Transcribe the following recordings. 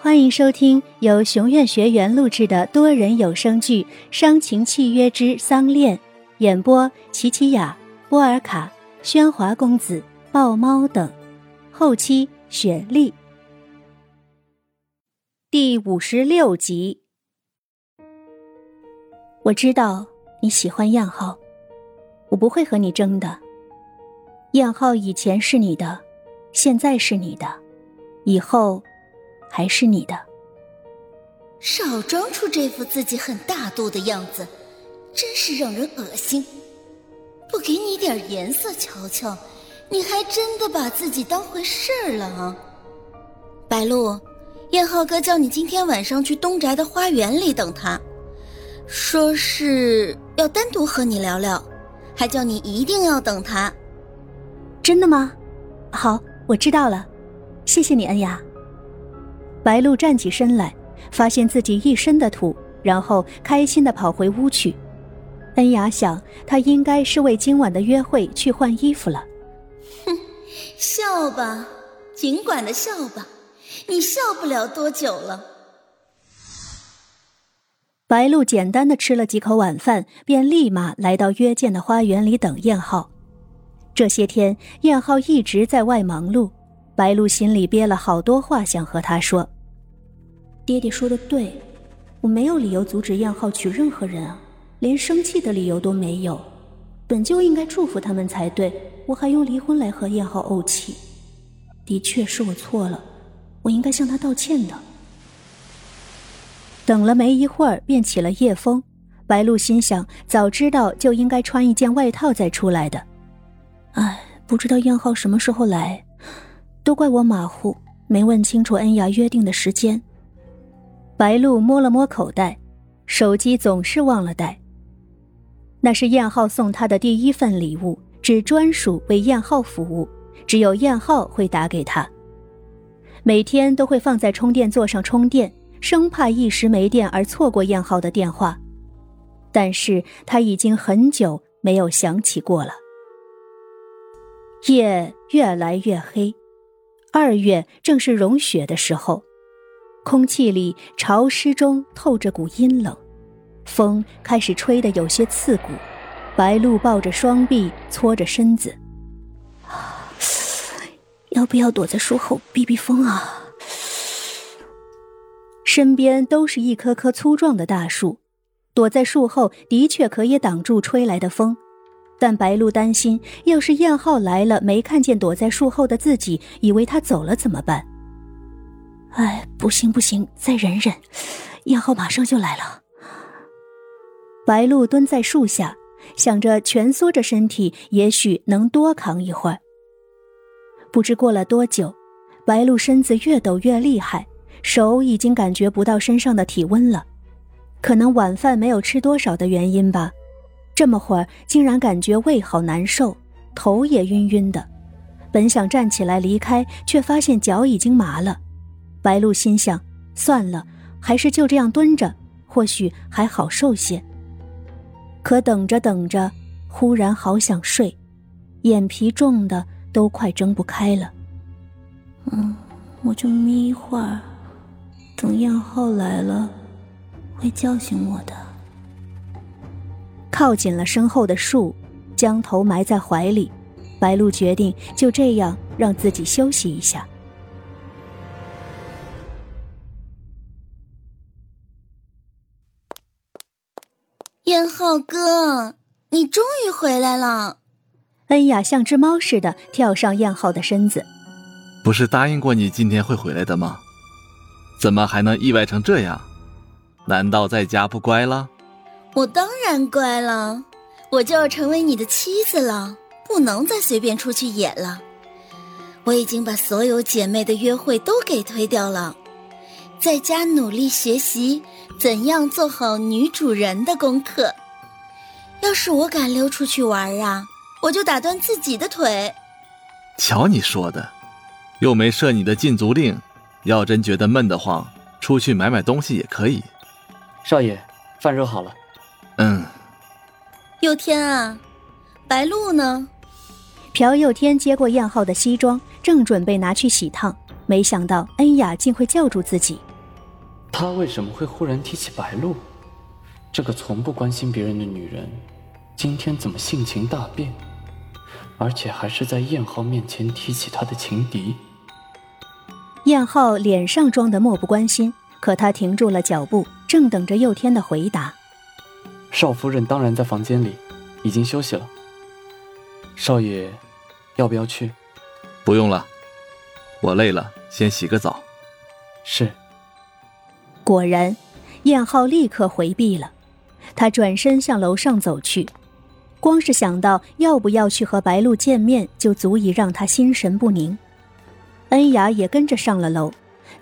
欢迎收听由熊院学员录制的多人有声剧《伤情契约之丧恋》，演播：琪琪雅、波尔卡、喧哗公子、豹猫等，后期雪莉。第五十六集。我知道你喜欢燕浩，我不会和你争的。燕浩以前是你的，现在是你的，以后。还是你的。少装出这副自己很大度的样子，真是让人恶心。不给你点颜色瞧瞧，你还真的把自己当回事儿了啊！白露，燕浩哥叫你今天晚上去东宅的花园里等他，说是要单独和你聊聊，还叫你一定要等他。真的吗？好，我知道了，谢谢你，恩雅。白露站起身来，发现自己一身的土，然后开心的跑回屋去。恩雅想，她应该是为今晚的约会去换衣服了。哼，笑吧，尽管的笑吧，你笑不了多久了。白露简单的吃了几口晚饭，便立马来到约见的花园里等燕浩。这些天，燕浩一直在外忙碌，白露心里憋了好多话想和他说。爹爹说的对，我没有理由阻止燕浩娶任何人啊，连生气的理由都没有，本就应该祝福他们才对，我还用离婚来和燕浩怄气，的确是我错了，我应该向他道歉的。等了没一会儿，便起了夜风，白露心想，早知道就应该穿一件外套再出来的，唉，不知道燕浩什么时候来，都怪我马虎，没问清楚恩雅约定的时间。白露摸了摸口袋，手机总是忘了带。那是燕浩送她的第一份礼物，只专属为燕浩服务，只有燕浩会打给她。每天都会放在充电座上充电，生怕一时没电而错过燕浩的电话。但是他已经很久没有想起过了。夜越来越黑，二月正是融雪的时候。空气里潮湿中透着股阴冷，风开始吹得有些刺骨。白露抱着双臂，搓着身子，要不要躲在树后避避风啊？身边都是一棵棵粗壮的大树，躲在树后的确可以挡住吹来的风，但白露担心，要是燕浩来了没看见躲在树后的自己，以为他走了怎么办？哎，不行不行，再忍忍，燕浩马上就来了。白露蹲在树下，想着蜷缩着身体，也许能多扛一会儿。不知过了多久，白露身子越抖越厉害，手已经感觉不到身上的体温了。可能晚饭没有吃多少的原因吧，这么会儿竟然感觉胃好难受，头也晕晕的。本想站起来离开，却发现脚已经麻了。白露心想：“算了，还是就这样蹲着，或许还好受些。”可等着等着，忽然好想睡，眼皮重的都快睁不开了。嗯，我就眯一会儿，等燕浩来了，会叫醒我的。靠紧了身后的树，将头埋在怀里，白露决定就这样让自己休息一下。燕浩哥，你终于回来了！恩雅像只猫似的跳上燕浩的身子。不是答应过你今天会回来的吗？怎么还能意外成这样？难道在家不乖了？我当然乖了，我就要成为你的妻子了，不能再随便出去野了。我已经把所有姐妹的约会都给推掉了。在家努力学习，怎样做好女主人的功课。要是我敢溜出去玩啊，我就打断自己的腿。瞧你说的，又没设你的禁足令，要真觉得闷得慌，出去买买东西也可以。少爷，饭热好了。嗯。佑天啊，白露呢？朴佑天接过燕浩的西装，正准备拿去洗烫，没想到恩雅竟会叫住自己。他为什么会忽然提起白露？这个从不关心别人的女人，今天怎么性情大变？而且还是在燕浩面前提起他的情敌。燕浩脸上装的漠不关心，可他停住了脚步，正等着佑天的回答。少夫人当然在房间里，已经休息了。少爷，要不要去？不用了，我累了，先洗个澡。是。果然，燕浩立刻回避了。他转身向楼上走去。光是想到要不要去和白露见面，就足以让他心神不宁。恩雅也跟着上了楼，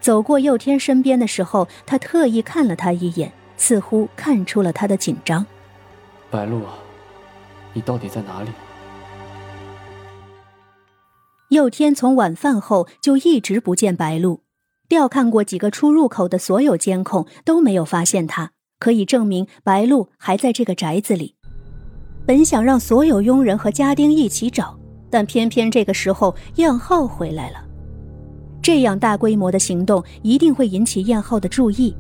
走过佑天身边的时候，他特意看了他一眼，似乎看出了他的紧张。白露啊，你到底在哪里？佑天从晚饭后就一直不见白露，调看过几个出入口的所有监控都没有发现他，可以证明白露还在这个宅子里。本想让所有佣人和家丁一起找，但偏偏这个时候燕浩回来了。这样大规模的行动一定会引起燕浩的注意。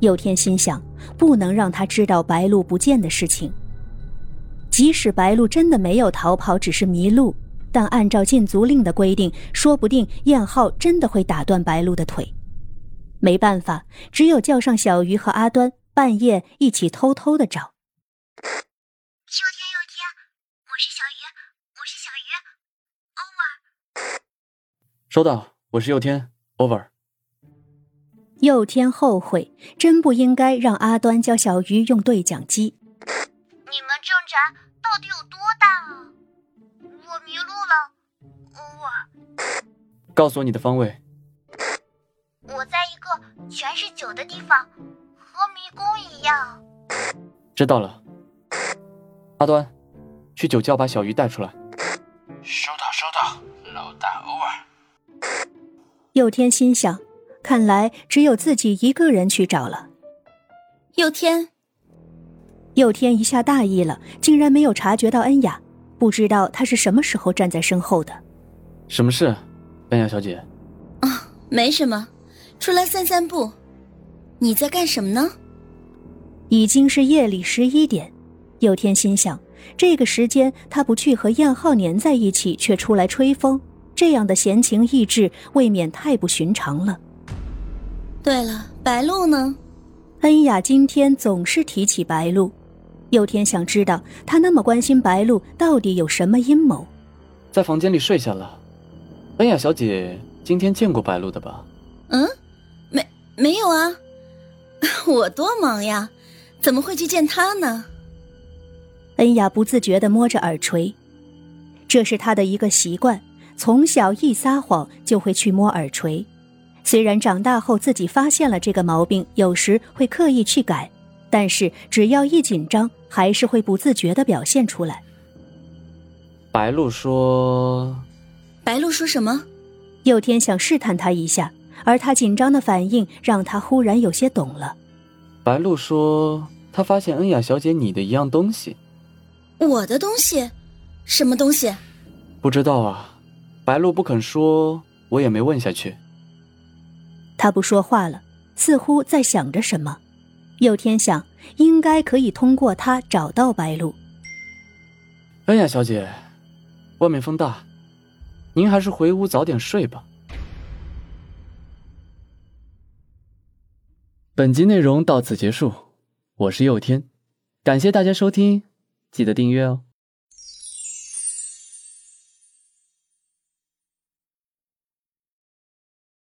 佑天心想，不能让他知道白露不见的事情。即使白露真的没有逃跑，只是迷路，但按照禁足令的规定，说不定燕浩真的会打断白露的腿。没办法，只有叫上小鱼和阿端，半夜一起偷偷的找。又天又天我是小鱼，我是小鱼，over。收到，我是佑天，over。佑天后悔，真不应该让阿端教小鱼用对讲机。你们镇宅到底有多大啊？我迷路了，over。告诉我你的方位。我在一个全是酒的地方，和迷宫一样。知道了，阿端。去酒窖把小鱼带出来。收到，收到，老大 over。佑天心想，看来只有自己一个人去找了。佑天，佑天一下大意了，竟然没有察觉到恩雅，不知道他是什么时候站在身后的。什么事，恩雅小姐？啊，没什么，出来散散步。你在干什么呢？已经是夜里十一点，佑天心想。这个时间，他不去和燕浩粘在一起，却出来吹风，这样的闲情逸致，未免太不寻常了。对了，白露呢？恩雅今天总是提起白露，佑天想知道他那么关心白露，到底有什么阴谋。在房间里睡下了。恩雅小姐今天见过白露的吧？嗯，没没有啊，我多忙呀，怎么会去见她呢？恩雅不自觉地摸着耳垂，这是她的一个习惯，从小一撒谎就会去摸耳垂。虽然长大后自己发现了这个毛病，有时会刻意去改，但是只要一紧张，还是会不自觉的表现出来。白露说：“白露说什么？”佑天想试探他一下，而他紧张的反应让他忽然有些懂了。白露说：“他发现恩雅小姐你的一样东西。”我的东西，什么东西？不知道啊，白露不肯说，我也没问下去。他不说话了，似乎在想着什么。佑天想，应该可以通过他找到白露。恩雅小姐，外面风大，您还是回屋早点睡吧。本集内容到此结束，我是佑天，感谢大家收听。记得订阅哦。